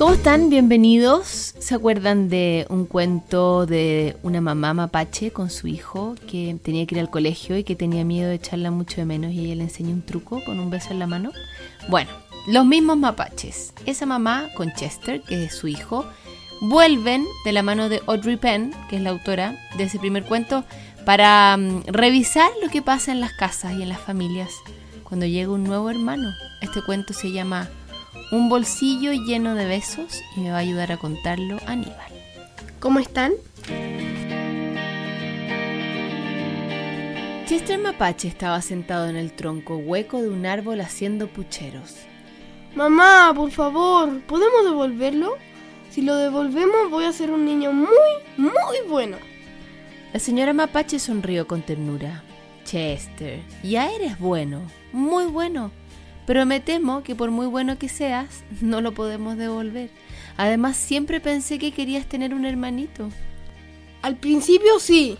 ¿Cómo están? Bienvenidos. ¿Se acuerdan de un cuento de una mamá mapache con su hijo que tenía que ir al colegio y que tenía miedo de echarla mucho de menos y ella le enseñó un truco con un beso en la mano? Bueno, los mismos mapaches. Esa mamá con Chester, que es su hijo, vuelven de la mano de Audrey Penn, que es la autora de ese primer cuento, para mm, revisar lo que pasa en las casas y en las familias cuando llega un nuevo hermano. Este cuento se llama Un bolsillo lleno de besos y me va a ayudar a contarlo Aníbal. ¿Cómo están? Chester Mapache estaba sentado en el tronco hueco de un árbol haciendo pucheros. Mamá, por favor, ¿podemos devolverlo? Si lo devolvemos voy a ser un niño muy, muy bueno. La señora Mapache sonrió con ternura. Chester, ya eres bueno, muy bueno. Pero me temo que por muy bueno que seas, no lo podemos devolver. Además, siempre pensé que querías tener un hermanito. Al principio sí,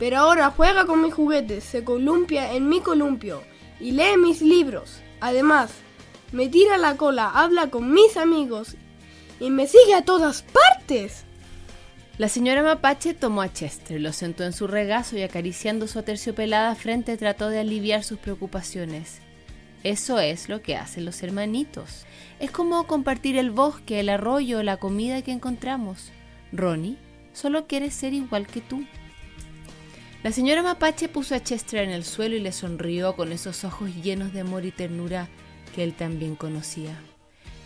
pero ahora juega con mis juguetes, se columpia en mi columpio y lee mis libros. Además, me tira la cola, habla con mis amigos y me sigue a todas partes. La señora Mapache tomó a Chester, lo sentó en su regazo y acariciando su aterciopelada frente trató de aliviar sus preocupaciones. Eso es lo que hacen los hermanitos. Es como compartir el bosque, el arroyo, la comida que encontramos. Ronnie solo quiere ser igual que tú. La señora Mapache puso a Chester en el suelo y le sonrió con esos ojos llenos de amor y ternura que él también conocía.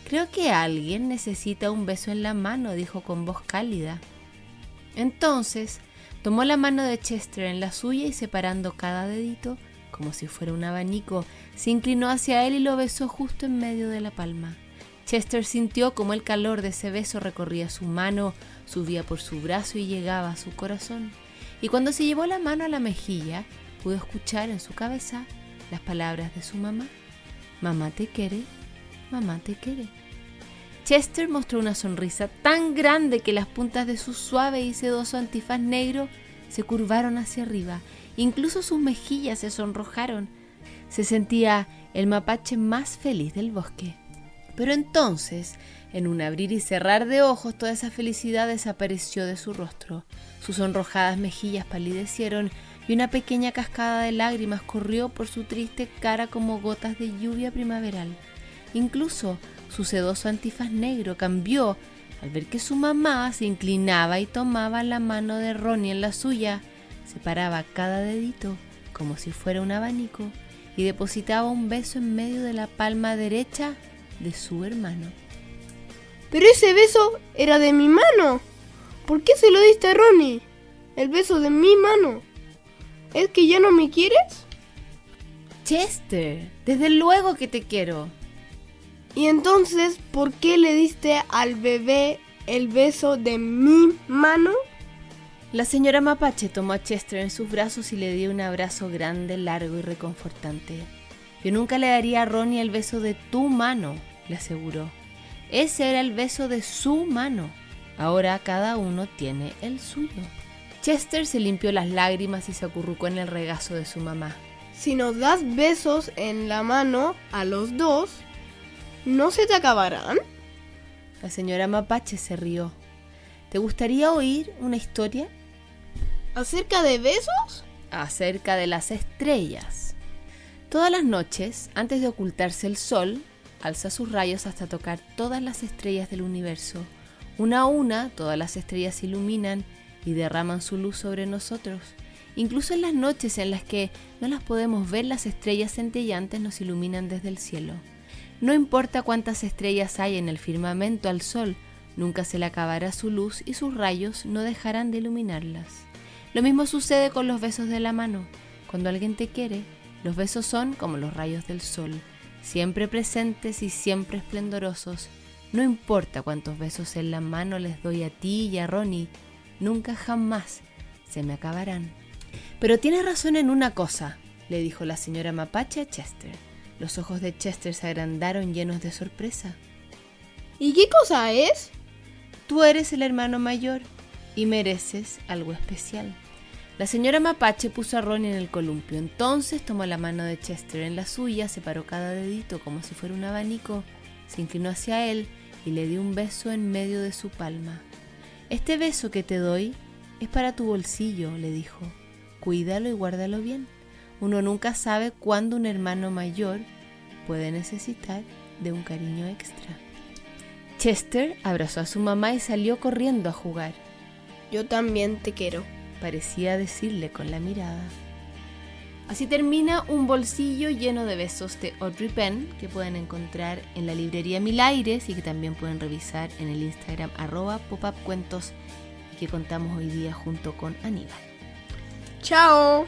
Creo que alguien necesita un beso en la mano, dijo con voz cálida. Entonces tomó la mano de Chester en la suya y separando cada dedito, como si fuera un abanico, se inclinó hacia él y lo besó justo en medio de la palma. Chester sintió como el calor de ese beso recorría su mano, subía por su brazo y llegaba a su corazón. Y cuando se llevó la mano a la mejilla, pudo escuchar en su cabeza las palabras de su mamá. Mamá te quiere, mamá te quiere. Chester mostró una sonrisa tan grande que las puntas de su suave y sedoso antifaz negro se curvaron hacia arriba. Incluso sus mejillas se sonrojaron. Se sentía el mapache más feliz del bosque. Pero entonces, en un abrir y cerrar de ojos, toda esa felicidad desapareció de su rostro. Sus sonrojadas mejillas palidecieron y una pequeña cascada de lágrimas corrió por su triste cara como gotas de lluvia primaveral. Incluso su sedoso antifaz negro cambió al ver que su mamá se inclinaba y tomaba la mano de Ronnie en la suya, separaba cada dedito como si fuera un abanico y depositaba un beso en medio de la palma derecha de su hermano. Pero ese beso era de mi mano. ¿Por qué se lo diste a Ronnie? El beso de mi mano. ¿Es que ya no me quieres? Chester, desde luego que te quiero. Y entonces, ¿por qué le diste al bebé el beso de mi mano? La señora Mapache tomó a Chester en sus brazos y le dio un abrazo grande, largo y reconfortante. Yo nunca le daría a Ronnie el beso de tu mano, le aseguró. Ese era el beso de su mano. Ahora cada uno tiene el suyo. Chester se limpió las lágrimas y se acurrucó en el regazo de su mamá. Si nos das besos en la mano a los dos, ¿no se te acabarán? La señora Mapache se rió. ¿Te gustaría oír una historia? ¿Acerca de besos? Acerca de las estrellas. Todas las noches, antes de ocultarse el sol, alza sus rayos hasta tocar todas las estrellas del universo. Una a una, todas las estrellas se iluminan y derraman su luz sobre nosotros. Incluso en las noches en las que no las podemos ver, las estrellas centellantes nos iluminan desde el cielo. No importa cuántas estrellas hay en el firmamento al sol, nunca se le acabará su luz y sus rayos no dejarán de iluminarlas. Lo mismo sucede con los besos de la mano. Cuando alguien te quiere, los besos son como los rayos del sol, siempre presentes y siempre esplendorosos. No importa cuántos besos en la mano les doy a ti y a Ronnie, nunca jamás se me acabarán. Pero tienes razón en una cosa, le dijo la señora Mapache a Chester. Los ojos de Chester se agrandaron llenos de sorpresa. ¿Y qué cosa es? Tú eres el hermano mayor y mereces algo especial. La señora Mapache puso a Ronnie en el columpio. Entonces tomó la mano de Chester en la suya, separó cada dedito como si fuera un abanico, se inclinó hacia él y le dio un beso en medio de su palma. Este beso que te doy es para tu bolsillo, le dijo. Cuídalo y guárdalo bien. Uno nunca sabe cuándo un hermano mayor puede necesitar de un cariño extra. Chester abrazó a su mamá y salió corriendo a jugar. Yo también te quiero, parecía decirle con la mirada. Así termina un bolsillo lleno de besos de Audrey Penn que pueden encontrar en la librería Mil Aires y que también pueden revisar en el Instagram arroba popupcuentos y que contamos hoy día junto con Aníbal. ¡Chao!